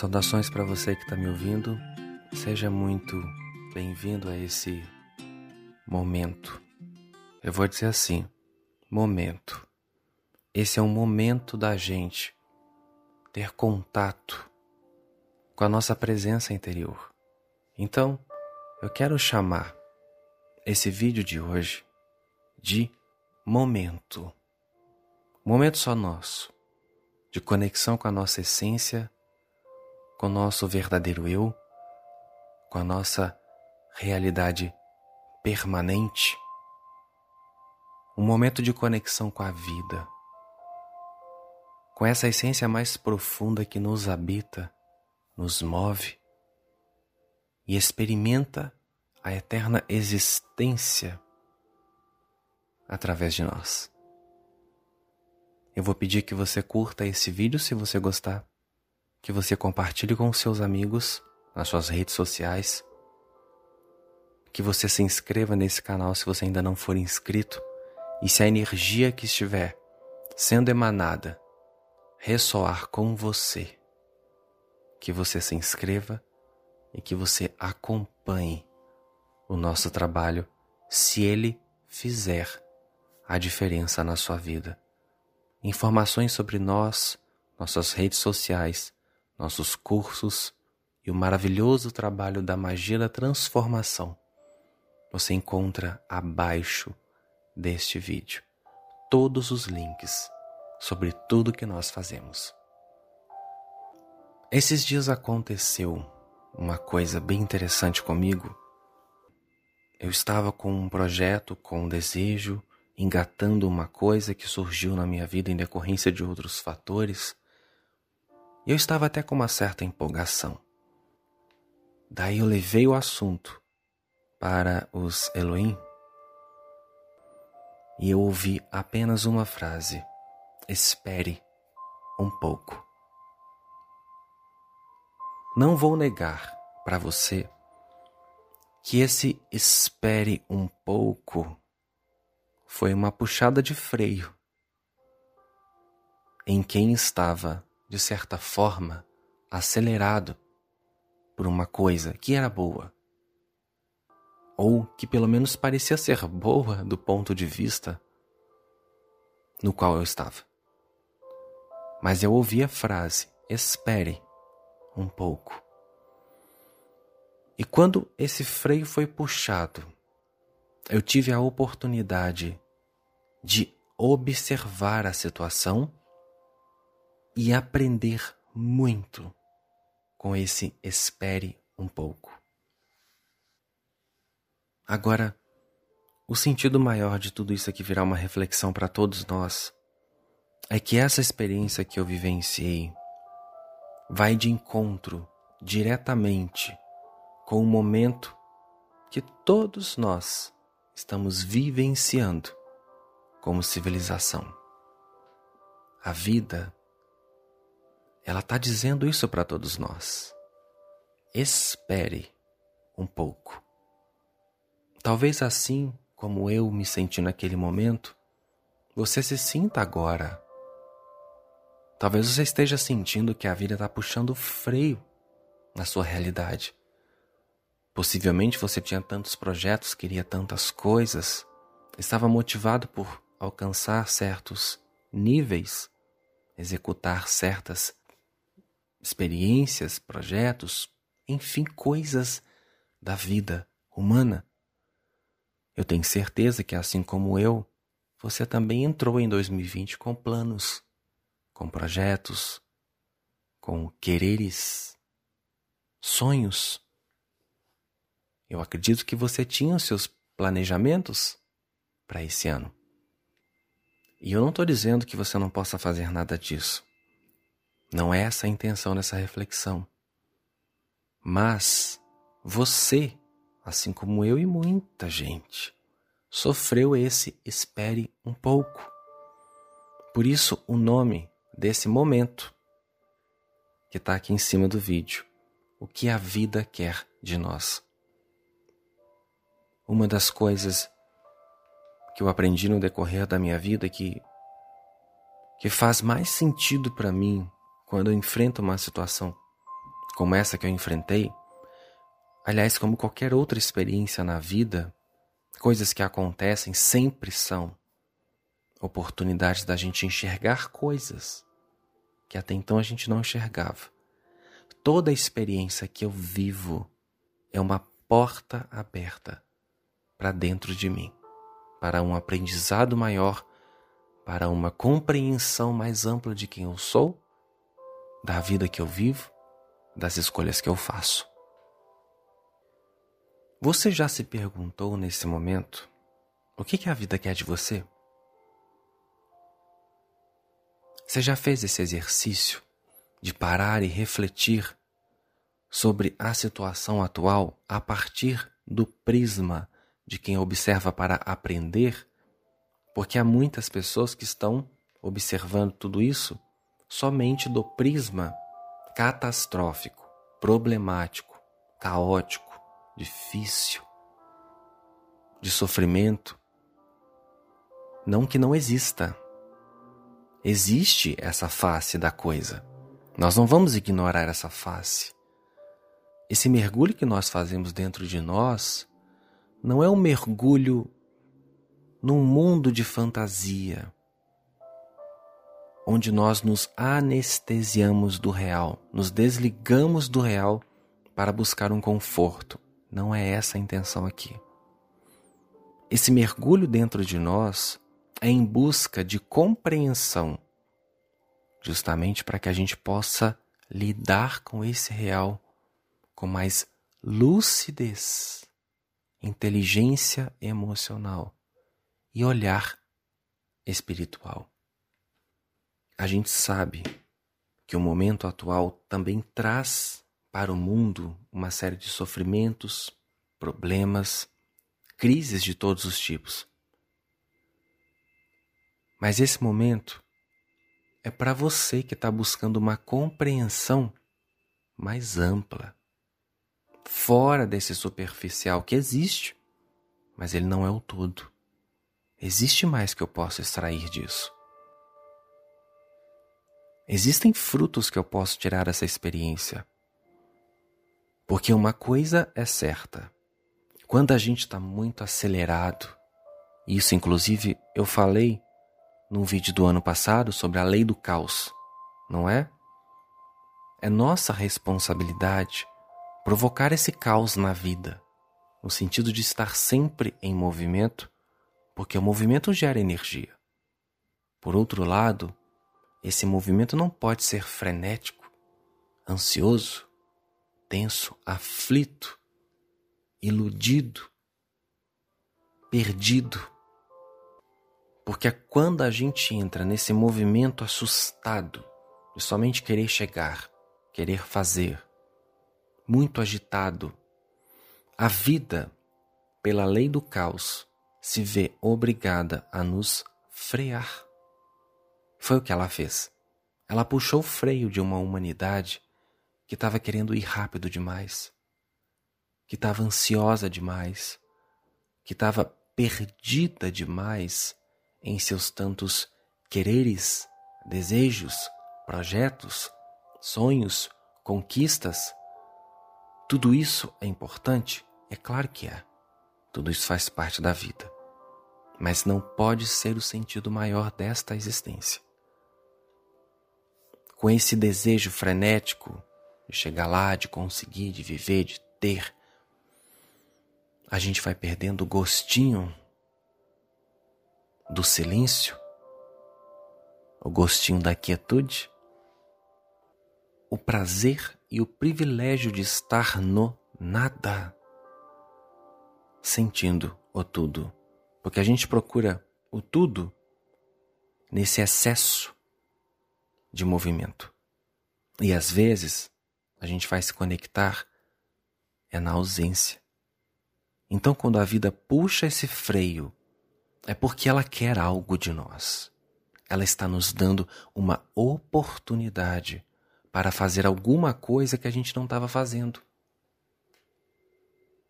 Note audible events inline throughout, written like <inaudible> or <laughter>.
Saudações para você que está me ouvindo. Seja muito bem-vindo a esse momento. Eu vou dizer assim: momento. Esse é um momento da gente ter contato com a nossa presença interior. Então, eu quero chamar esse vídeo de hoje de momento. Momento só nosso, de conexão com a nossa essência com o nosso verdadeiro eu, com a nossa realidade permanente, um momento de conexão com a vida, com essa essência mais profunda que nos habita, nos move e experimenta a eterna existência através de nós. Eu vou pedir que você curta esse vídeo se você gostar que você compartilhe com seus amigos nas suas redes sociais, que você se inscreva nesse canal se você ainda não for inscrito e se a energia que estiver sendo emanada ressoar com você, que você se inscreva e que você acompanhe o nosso trabalho se ele fizer a diferença na sua vida. Informações sobre nós, nossas redes sociais, nossos cursos e o maravilhoso trabalho da magia da transformação você encontra abaixo deste vídeo todos os links sobre tudo que nós fazemos. Esses dias aconteceu uma coisa bem interessante comigo. Eu estava com um projeto, com um desejo, engatando uma coisa que surgiu na minha vida em decorrência de outros fatores eu estava até com uma certa empolgação. Daí eu levei o assunto para os Elohim e eu ouvi apenas uma frase: espere um pouco. Não vou negar para você que esse espere um pouco foi uma puxada de freio em quem estava de certa forma, acelerado por uma coisa que era boa, ou que pelo menos parecia ser boa do ponto de vista no qual eu estava. Mas eu ouvi a frase: espere um pouco. E quando esse freio foi puxado, eu tive a oportunidade de observar a situação e aprender muito com esse espere um pouco. Agora, o sentido maior de tudo isso aqui virar uma reflexão para todos nós é que essa experiência que eu vivenciei vai de encontro diretamente com o momento que todos nós estamos vivenciando como civilização. A vida ela está dizendo isso para todos nós. Espere um pouco. Talvez assim como eu me senti naquele momento, você se sinta agora. Talvez você esteja sentindo que a vida está puxando freio na sua realidade. Possivelmente você tinha tantos projetos, queria tantas coisas, estava motivado por alcançar certos níveis, executar certas experiências, projetos, enfim, coisas da vida humana. Eu tenho certeza que, assim como eu, você também entrou em 2020 com planos, com projetos, com quereres, sonhos. Eu acredito que você tinha os seus planejamentos para esse ano. E eu não estou dizendo que você não possa fazer nada disso. Não é essa a intenção dessa reflexão. Mas você, assim como eu e muita gente, sofreu esse espere um pouco. Por isso, o nome desse momento que está aqui em cima do vídeo: O que a vida quer de nós. Uma das coisas que eu aprendi no decorrer da minha vida que, que faz mais sentido para mim quando eu enfrento uma situação como essa que eu enfrentei, aliás, como qualquer outra experiência na vida, coisas que acontecem sempre são oportunidades da gente enxergar coisas que até então a gente não enxergava. Toda experiência que eu vivo é uma porta aberta para dentro de mim, para um aprendizado maior, para uma compreensão mais ampla de quem eu sou, da vida que eu vivo, das escolhas que eu faço. Você já se perguntou nesse momento o que, que a vida quer de você? Você já fez esse exercício de parar e refletir sobre a situação atual a partir do prisma de quem observa para aprender? Porque há muitas pessoas que estão observando tudo isso somente do prisma catastrófico, problemático, caótico, difícil, de sofrimento. Não que não exista. Existe essa face da coisa. Nós não vamos ignorar essa face. Esse mergulho que nós fazemos dentro de nós não é um mergulho num mundo de fantasia, onde nós nos anestesiamos do real, nos desligamos do real para buscar um conforto. Não é essa a intenção aqui. Esse mergulho dentro de nós é em busca de compreensão, justamente para que a gente possa lidar com esse real com mais lucidez, inteligência emocional e olhar espiritual. A gente sabe que o momento atual também traz para o mundo uma série de sofrimentos, problemas, crises de todos os tipos. Mas esse momento é para você que está buscando uma compreensão mais ampla, fora desse superficial que existe, mas ele não é o todo. Existe mais que eu possa extrair disso. Existem frutos que eu posso tirar dessa experiência. Porque uma coisa é certa: quando a gente está muito acelerado, isso inclusive eu falei num vídeo do ano passado sobre a lei do caos, não é? É nossa responsabilidade provocar esse caos na vida, no sentido de estar sempre em movimento, porque o movimento gera energia. Por outro lado, esse movimento não pode ser frenético, ansioso, tenso, aflito, iludido, perdido. Porque é quando a gente entra nesse movimento assustado de somente querer chegar, querer fazer, muito agitado. A vida, pela lei do caos, se vê obrigada a nos frear. Foi o que ela fez. Ela puxou o freio de uma humanidade que estava querendo ir rápido demais, que estava ansiosa demais, que estava perdida demais em seus tantos quereres, desejos, projetos, sonhos, conquistas tudo isso é importante? É claro que é. Tudo isso faz parte da vida. Mas não pode ser o sentido maior desta existência. Com esse desejo frenético de chegar lá, de conseguir, de viver, de ter, a gente vai perdendo o gostinho do silêncio, o gostinho da quietude, o prazer e o privilégio de estar no nada, sentindo o tudo. Porque a gente procura o tudo nesse excesso de movimento. E às vezes a gente vai se conectar é na ausência. Então, quando a vida puxa esse freio, é porque ela quer algo de nós. Ela está nos dando uma oportunidade para fazer alguma coisa que a gente não estava fazendo.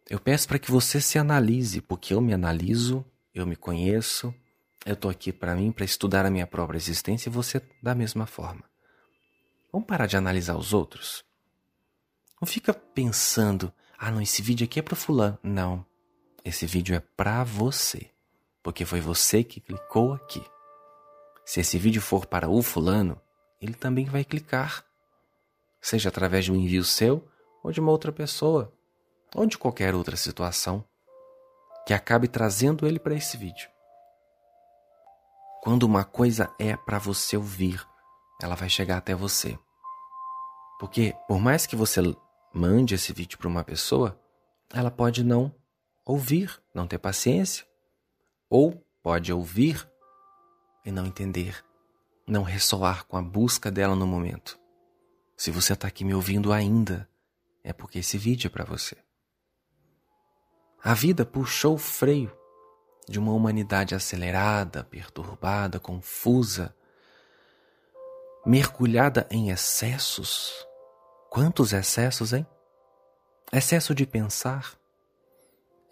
Eu peço para que você se analise, porque eu me analiso, eu me conheço, eu estou aqui para mim, para estudar a minha própria existência e você da mesma forma. Vamos parar de analisar os outros? Não fica pensando, ah, não, esse vídeo aqui é para fulano. Não. Esse vídeo é para você, porque foi você que clicou aqui. Se esse vídeo for para o fulano, ele também vai clicar, seja através de um envio seu ou de uma outra pessoa, ou de qualquer outra situação que acabe trazendo ele para esse vídeo. Quando uma coisa é para você ouvir, ela vai chegar até você. Porque por mais que você mande esse vídeo para uma pessoa, ela pode não ouvir, não ter paciência, ou pode ouvir e não entender, não ressoar com a busca dela no momento. Se você está aqui me ouvindo ainda, é porque esse vídeo é para você. A vida puxou o freio de uma humanidade acelerada, perturbada, confusa, mergulhada em excessos. Quantos excessos, hein? Excesso de pensar,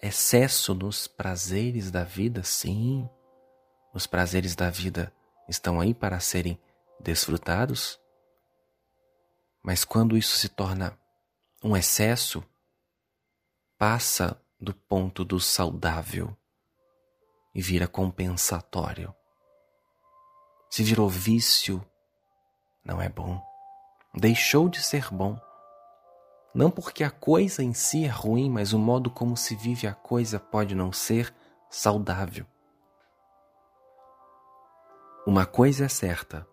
excesso nos prazeres da vida, sim. Os prazeres da vida estão aí para serem desfrutados. Mas quando isso se torna um excesso, passa do ponto do saudável e vira compensatório. Se virou vício, não é bom. Deixou de ser bom. Não porque a coisa em si é ruim, mas o modo como se vive a coisa pode não ser saudável. Uma coisa é certa: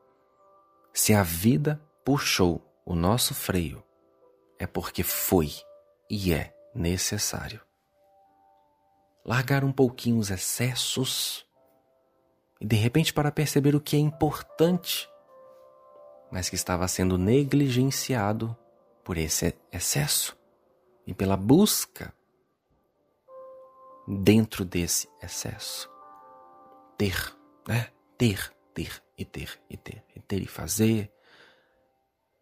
se a vida puxou o nosso freio, é porque foi e é necessário largar um pouquinho os excessos e de repente para perceber o que é importante, mas que estava sendo negligenciado por esse excesso e pela busca dentro desse excesso. Ter, né? Ter, ter e ter e ter e ter e fazer.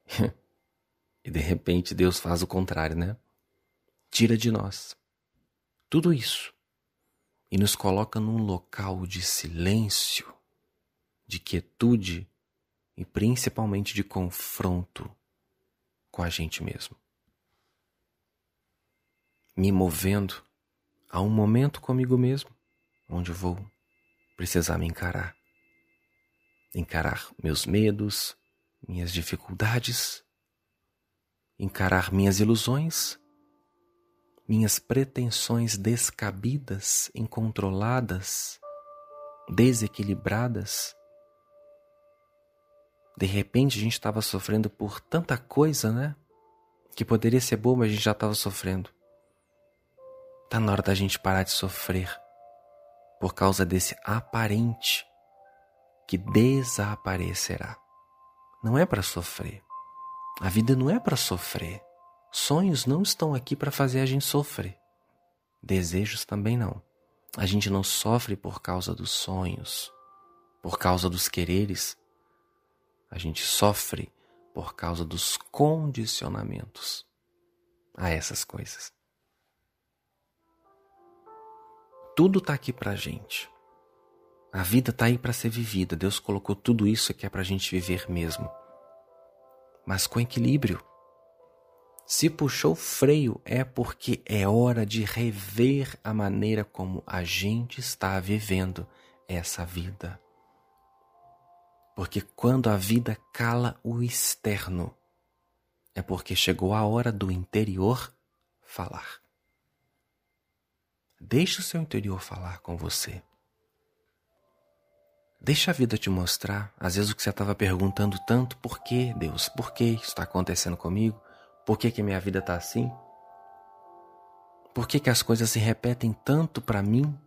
<laughs> e de repente Deus faz o contrário, né? Tira de nós tudo isso e nos coloca num local de silêncio, de quietude e principalmente de confronto com a gente mesmo. Me movendo a um momento comigo mesmo, onde vou precisar me encarar. Encarar meus medos, minhas dificuldades, encarar minhas ilusões minhas pretensões descabidas, incontroladas, desequilibradas. De repente a gente estava sofrendo por tanta coisa, né? Que poderia ser boa, mas a gente já estava sofrendo. Tá na hora da gente parar de sofrer por causa desse aparente que desaparecerá. Não é para sofrer. A vida não é para sofrer. Sonhos não estão aqui para fazer a gente sofrer. Desejos também não. A gente não sofre por causa dos sonhos, por causa dos quereres. A gente sofre por causa dos condicionamentos a essas coisas. Tudo está aqui para a gente. A vida está aí para ser vivida. Deus colocou tudo isso aqui é para a gente viver mesmo. Mas com equilíbrio. Se puxou freio é porque é hora de rever a maneira como a gente está vivendo essa vida. Porque quando a vida cala o externo, é porque chegou a hora do interior falar. Deixe o seu interior falar com você. Deixa a vida te mostrar, às vezes, o que você estava perguntando tanto: por que, Deus? Por que isso está acontecendo comigo? Por que, que minha vida está assim? Por que, que as coisas se repetem tanto para mim?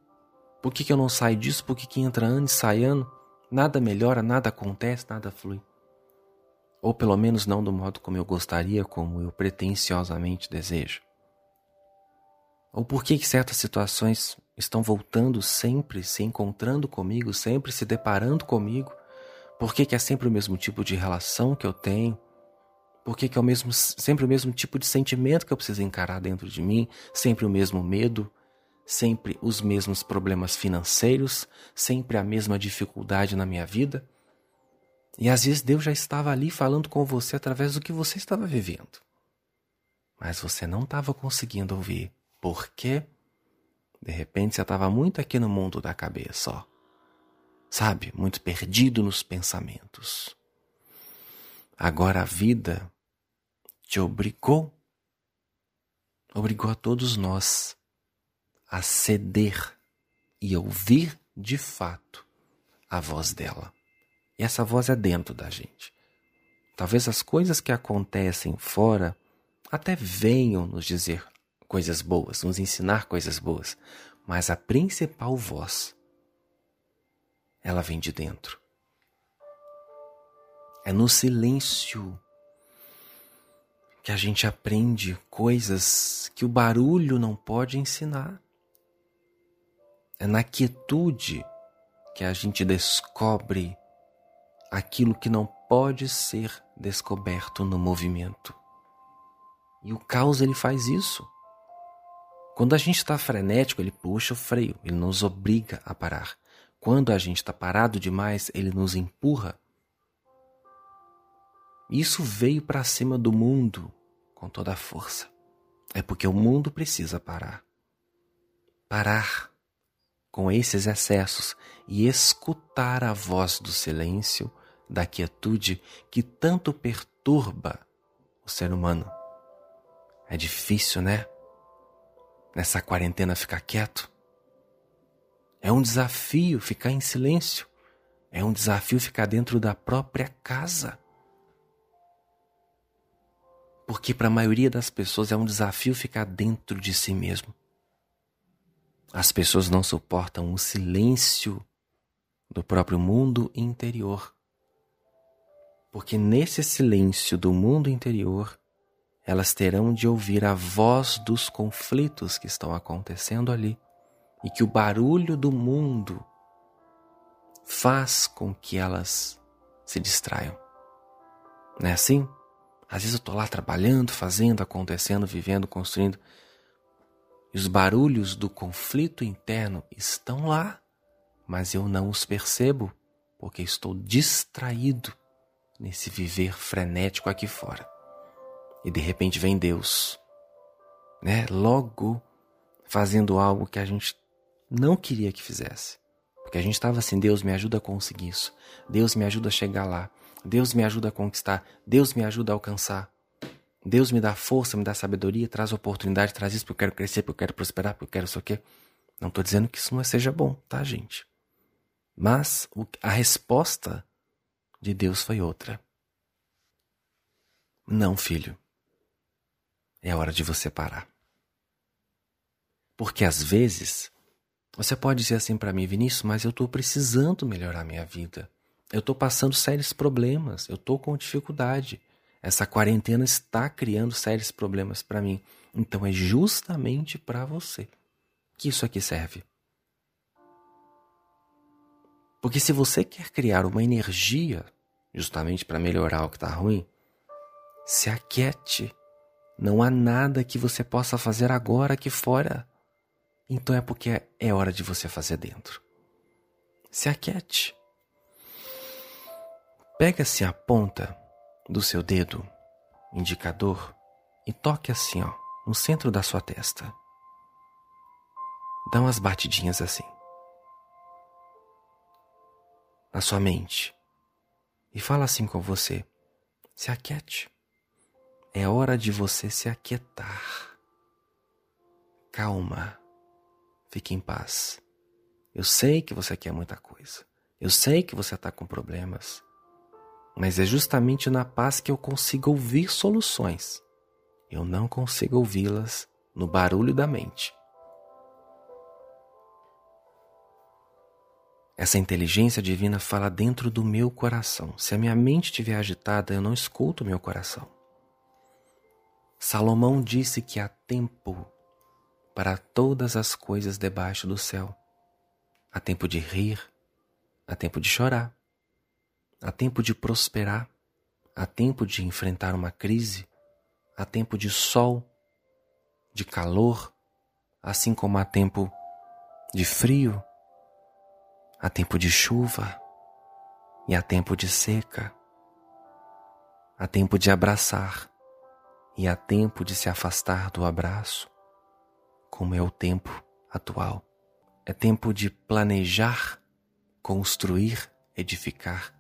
Por que, que eu não saio disso? Por que, que entra ano e sai ano? Nada melhora, nada acontece, nada flui. Ou pelo menos não do modo como eu gostaria, como eu pretensiosamente desejo. Ou por que, que certas situações estão voltando sempre, se encontrando comigo, sempre se deparando comigo? Por que, que é sempre o mesmo tipo de relação que eu tenho? Por que, é o mesmo, sempre o mesmo tipo de sentimento que eu preciso encarar dentro de mim? Sempre o mesmo medo? Sempre os mesmos problemas financeiros? Sempre a mesma dificuldade na minha vida? E às vezes Deus já estava ali falando com você através do que você estava vivendo. mas você não estava conseguindo ouvir. Por quê? De repente você estava muito aqui no mundo da cabeça, ó. Sabe, muito perdido nos pensamentos. Agora a vida te obrigou, obrigou a todos nós a ceder e ouvir de fato a voz dela. E essa voz é dentro da gente. Talvez as coisas que acontecem fora até venham nos dizer coisas boas, nos ensinar coisas boas, mas a principal voz, ela vem de dentro. É no silêncio que a gente aprende coisas que o barulho não pode ensinar. É na quietude que a gente descobre aquilo que não pode ser descoberto no movimento. E o caos ele faz isso. Quando a gente está frenético, ele puxa o freio, ele nos obriga a parar. Quando a gente está parado demais, ele nos empurra. Isso veio para cima do mundo com toda a força. É porque o mundo precisa parar. Parar com esses excessos e escutar a voz do silêncio, da quietude que tanto perturba o ser humano. É difícil, né? Nessa quarentena ficar quieto. É um desafio ficar em silêncio. É um desafio ficar dentro da própria casa. Porque para a maioria das pessoas é um desafio ficar dentro de si mesmo. As pessoas não suportam o silêncio do próprio mundo interior. Porque nesse silêncio do mundo interior, elas terão de ouvir a voz dos conflitos que estão acontecendo ali e que o barulho do mundo faz com que elas se distraiam. Não é assim? Às vezes eu estou lá trabalhando, fazendo, acontecendo, vivendo, construindo. E os barulhos do conflito interno estão lá, mas eu não os percebo porque estou distraído nesse viver frenético aqui fora. E de repente vem Deus, né? Logo fazendo algo que a gente não queria que fizesse. Porque a gente estava assim, Deus me ajuda a conseguir isso. Deus me ajuda a chegar lá. Deus me ajuda a conquistar. Deus me ajuda a alcançar. Deus me dá força, me dá sabedoria, traz oportunidade, traz isso porque eu quero crescer, porque eu quero prosperar, porque eu quero isso aqui. Não estou dizendo que isso não seja bom, tá, gente? Mas a resposta de Deus foi outra. Não, filho. É hora de você parar. Porque às vezes você pode dizer assim para mim, Vinícius, mas eu estou precisando melhorar minha vida. Eu estou passando sérios problemas, eu estou com dificuldade. Essa quarentena está criando sérios problemas para mim. Então é justamente para você que isso aqui serve. Porque se você quer criar uma energia justamente para melhorar o que está ruim, se aquiete. Não há nada que você possa fazer agora aqui fora. Então é porque é hora de você fazer dentro. Se aquiete. Pega-se a ponta do seu dedo indicador e toque assim, ó, no centro da sua testa. Dá umas batidinhas assim. Na sua mente. E fala assim com você: se aquiete. É hora de você se aquietar. Calma. Fique em paz. Eu sei que você quer muita coisa. Eu sei que você está com problemas. Mas é justamente na paz que eu consigo ouvir soluções. Eu não consigo ouvi-las no barulho da mente. Essa inteligência divina fala dentro do meu coração. Se a minha mente estiver agitada, eu não escuto o meu coração. Salomão disse que há tempo para todas as coisas debaixo do céu. Há tempo de rir, há tempo de chorar, Há tempo de prosperar, há tempo de enfrentar uma crise, há tempo de sol, de calor, assim como há tempo de frio, há tempo de chuva. E há tempo de seca, há tempo de abraçar. E há tempo de se afastar do abraço, como é o tempo atual. É tempo de planejar, construir, edificar.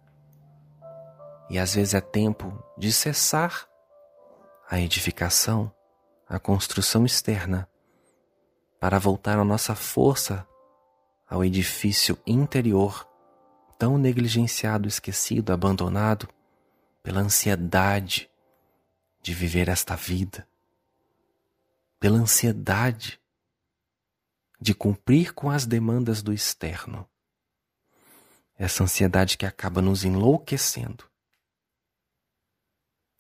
E às vezes é tempo de cessar a edificação, a construção externa, para voltar a nossa força ao edifício interior, tão negligenciado, esquecido, abandonado pela ansiedade de viver esta vida, pela ansiedade de cumprir com as demandas do externo. Essa ansiedade que acaba nos enlouquecendo,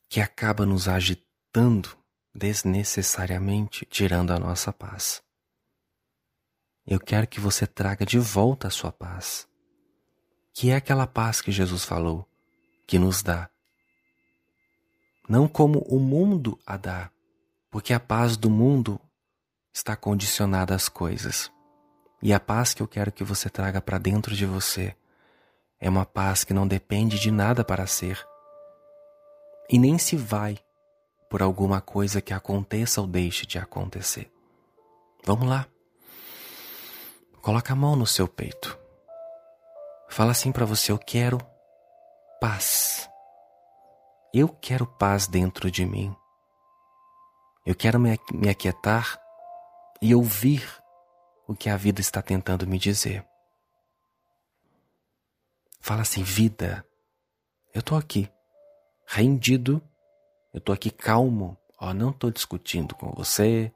que acaba nos agitando desnecessariamente, tirando a nossa paz. Eu quero que você traga de volta a sua paz, que é aquela paz que Jesus falou, que nos dá não como o mundo a dá, porque a paz do mundo está condicionada às coisas. E a paz que eu quero que você traga para dentro de você é uma paz que não depende de nada para ser e nem se vai por alguma coisa que aconteça ou deixe de acontecer. Vamos lá. Coloca a mão no seu peito. Fala assim para você: Eu quero paz. Eu quero paz dentro de mim. Eu quero me, aquietar e ouvir o que a vida está tentando me dizer. Fala assim, vida, eu tô aqui, rendido, eu tô aqui calmo, ó, não tô discutindo com você,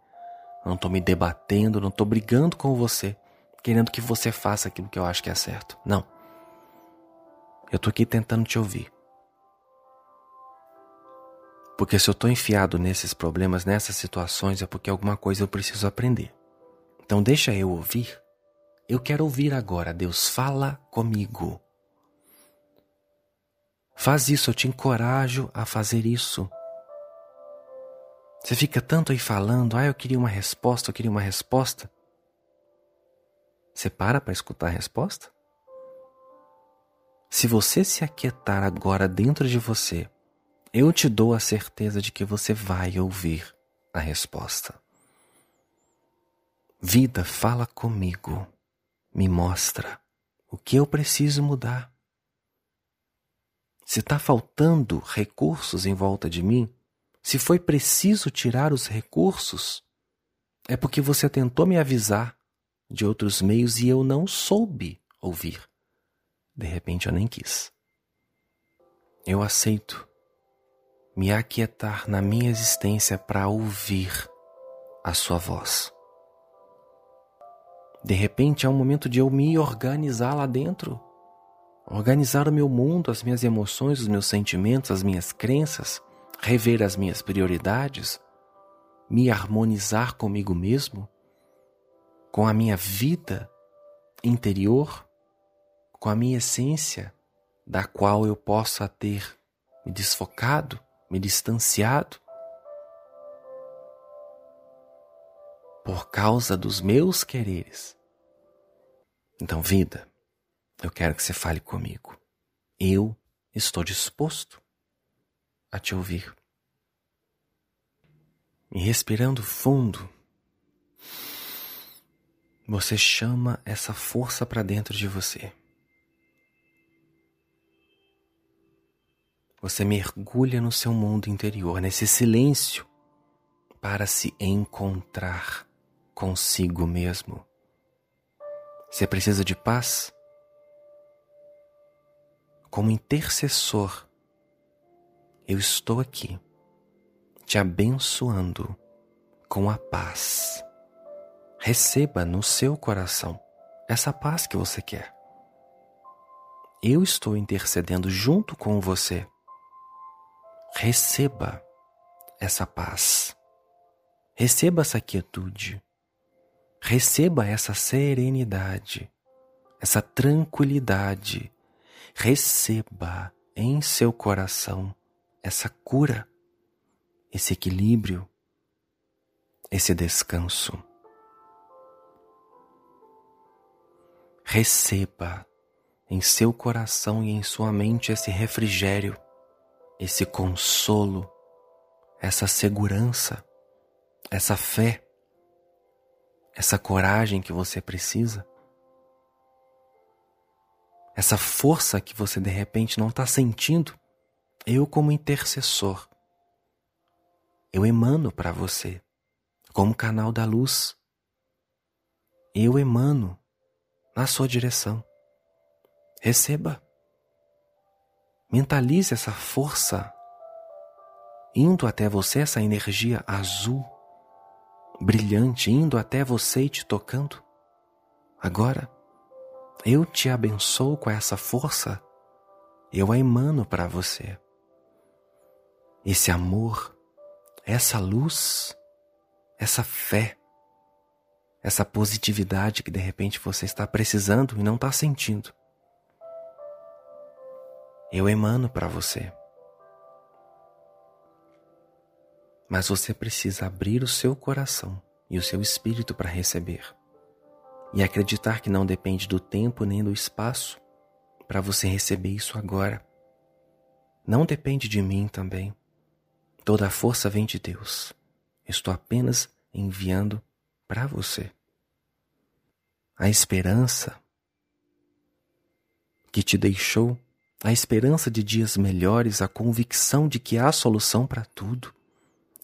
não tô me debatendo, não tô brigando com você, querendo que você faça aquilo que eu acho que é certo. Não. Eu tô aqui tentando te ouvir. Porque se eu estou enfiado nesses problemas, nessas situações, é porque alguma coisa eu preciso aprender. Então deixa eu ouvir. Eu quero ouvir agora. Deus fala comigo. Faz isso, eu te encorajo a fazer isso. Você fica tanto aí falando, ah, eu queria uma resposta, eu queria uma resposta. Você para para escutar a resposta? Se você se aquietar agora dentro de você eu te dou a certeza de que você vai ouvir a resposta. Vida, fala comigo, me mostra o que eu preciso mudar. Se está faltando recursos em volta de mim, se foi preciso tirar os recursos, é porque você tentou me avisar de outros meios e eu não soube ouvir. De repente eu nem quis. Eu aceito me aquietar na minha existência para ouvir a sua voz. De repente é um momento de eu me organizar lá dentro, organizar o meu mundo, as minhas emoções, os meus sentimentos, as minhas crenças, rever as minhas prioridades, me harmonizar comigo mesmo, com a minha vida interior, com a minha essência, da qual eu possa ter me desfocado me distanciado por causa dos meus quereres. Então, vida, eu quero que você fale comigo. Eu estou disposto a te ouvir. E respirando fundo, você chama essa força para dentro de você. Você mergulha no seu mundo interior, nesse silêncio, para se encontrar consigo mesmo. Você precisa de paz? Como intercessor, eu estou aqui, te abençoando com a paz. Receba no seu coração essa paz que você quer. Eu estou intercedendo junto com você receba essa paz, receba essa quietude, receba essa serenidade, essa tranquilidade, receba em seu coração essa cura, esse equilíbrio, esse descanso. Receba em seu coração e em sua mente esse refrigério esse consolo, essa segurança, essa fé, essa coragem que você precisa, essa força que você de repente não está sentindo, eu, como intercessor, eu emano para você, como canal da luz. Eu emano na sua direção. Receba. Mentalize essa força indo até você, essa energia azul, brilhante, indo até você e te tocando. Agora, eu te abençoo com essa força, eu a emano para você. Esse amor, essa luz, essa fé, essa positividade que de repente você está precisando e não está sentindo. Eu emano para você. Mas você precisa abrir o seu coração e o seu espírito para receber. E acreditar que não depende do tempo nem do espaço para você receber isso agora. Não depende de mim também. Toda a força vem de Deus. Estou apenas enviando para você. A esperança que te deixou, a esperança de dias melhores, a convicção de que há solução para tudo.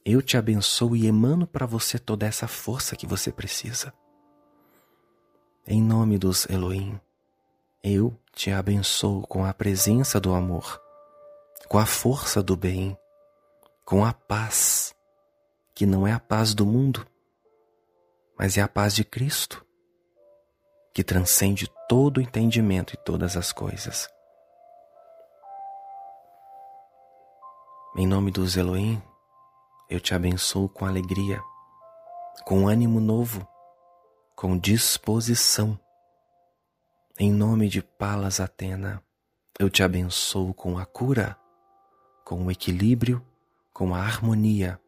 Eu te abençoo e emano para você toda essa força que você precisa. Em nome dos Elohim, eu te abençoo com a presença do amor, com a força do bem, com a paz, que não é a paz do mundo, mas é a paz de Cristo, que transcende todo o entendimento e todas as coisas. Em nome dos Elohim, eu te abençoo com alegria, com ânimo novo, com disposição. Em nome de Palas Atena, eu te abençoo com a cura, com o equilíbrio, com a harmonia,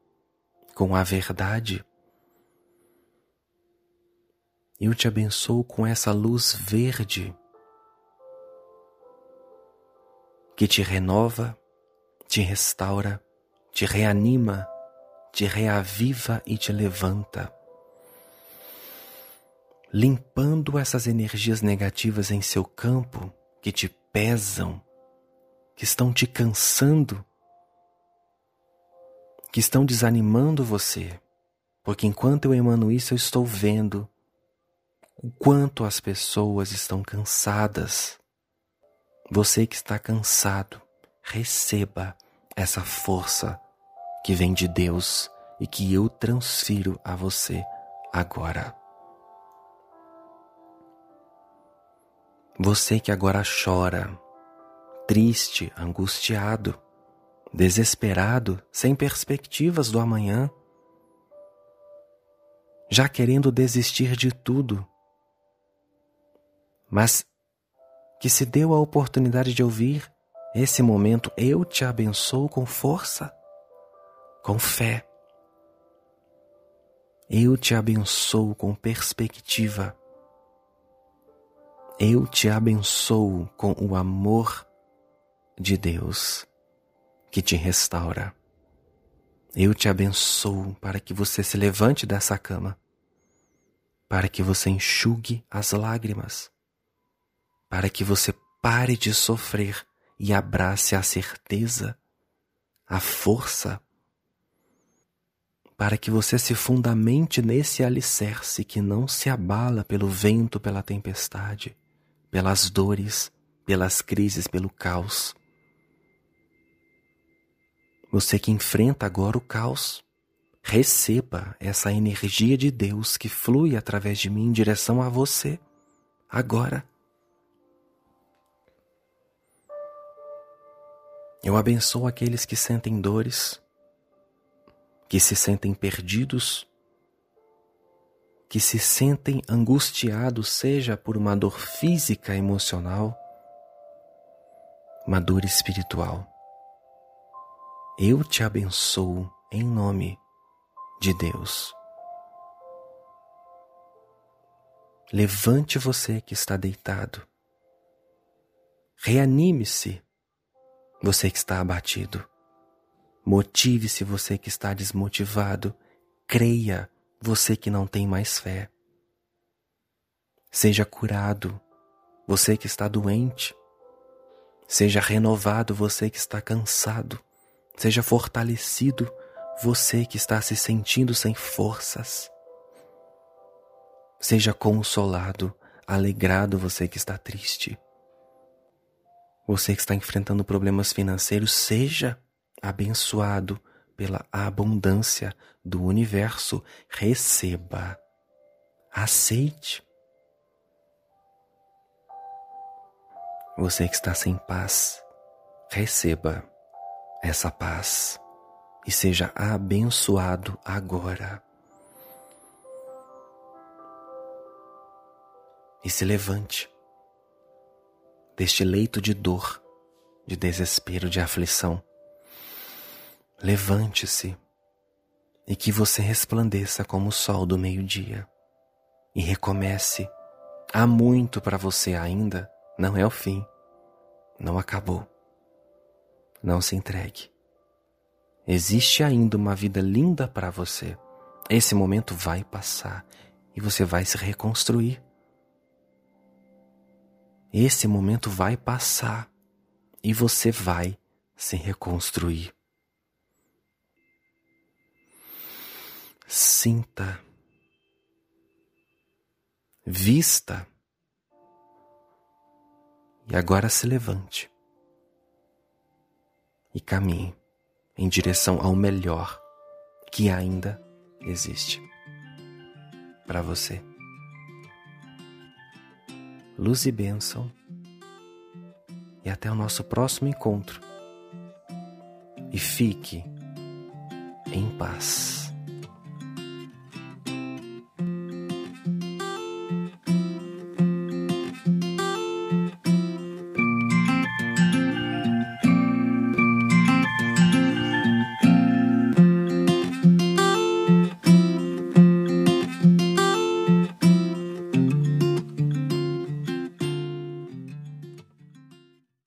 com a verdade. Eu te abençoo com essa luz verde que te renova, te restaura, te reanima te reaviva e te levanta, limpando essas energias negativas em seu campo que te pesam, que estão te cansando, que estão desanimando você. Porque enquanto eu emano isso, eu estou vendo o quanto as pessoas estão cansadas. Você que está cansado, receba essa força que vem de Deus e que eu transfiro a você agora. Você que agora chora, triste, angustiado, desesperado, sem perspectivas do amanhã, já querendo desistir de tudo, mas que se deu a oportunidade de ouvir esse momento, eu te abençoo com força com fé. Eu te abençoo com perspectiva. Eu te abençoo com o amor de Deus que te restaura. Eu te abençoo para que você se levante dessa cama, para que você enxugue as lágrimas, para que você pare de sofrer e abrace a certeza, a força para que você se fundamente nesse alicerce que não se abala pelo vento, pela tempestade, pelas dores, pelas crises, pelo caos. Você que enfrenta agora o caos, receba essa energia de Deus que flui através de mim em direção a você, agora. Eu abençoo aqueles que sentem dores, que se sentem perdidos, que se sentem angustiados, seja por uma dor física, emocional, uma dor espiritual. Eu te abençoo em nome de Deus. Levante você que está deitado. Reanime-se, você que está abatido. Motive-se você que está desmotivado. Creia você que não tem mais fé. Seja curado você que está doente. Seja renovado você que está cansado. Seja fortalecido você que está se sentindo sem forças. Seja consolado, alegrado você que está triste. Você que está enfrentando problemas financeiros, seja abençoado pela abundância do universo. Receba. Aceite. Você que está sem paz, receba essa paz e seja abençoado agora. E se levante deste leito de dor, de desespero, de aflição. Levante-se e que você resplandeça como o sol do meio-dia e recomece. Há muito para você ainda não é o fim, não acabou. Não se entregue. Existe ainda uma vida linda para você. Esse momento vai passar e você vai se reconstruir. Esse momento vai passar e você vai se reconstruir. Sinta, vista e agora se levante e caminhe em direção ao melhor que ainda existe para você. Luz e bênção, e até o nosso próximo encontro. E fique em paz.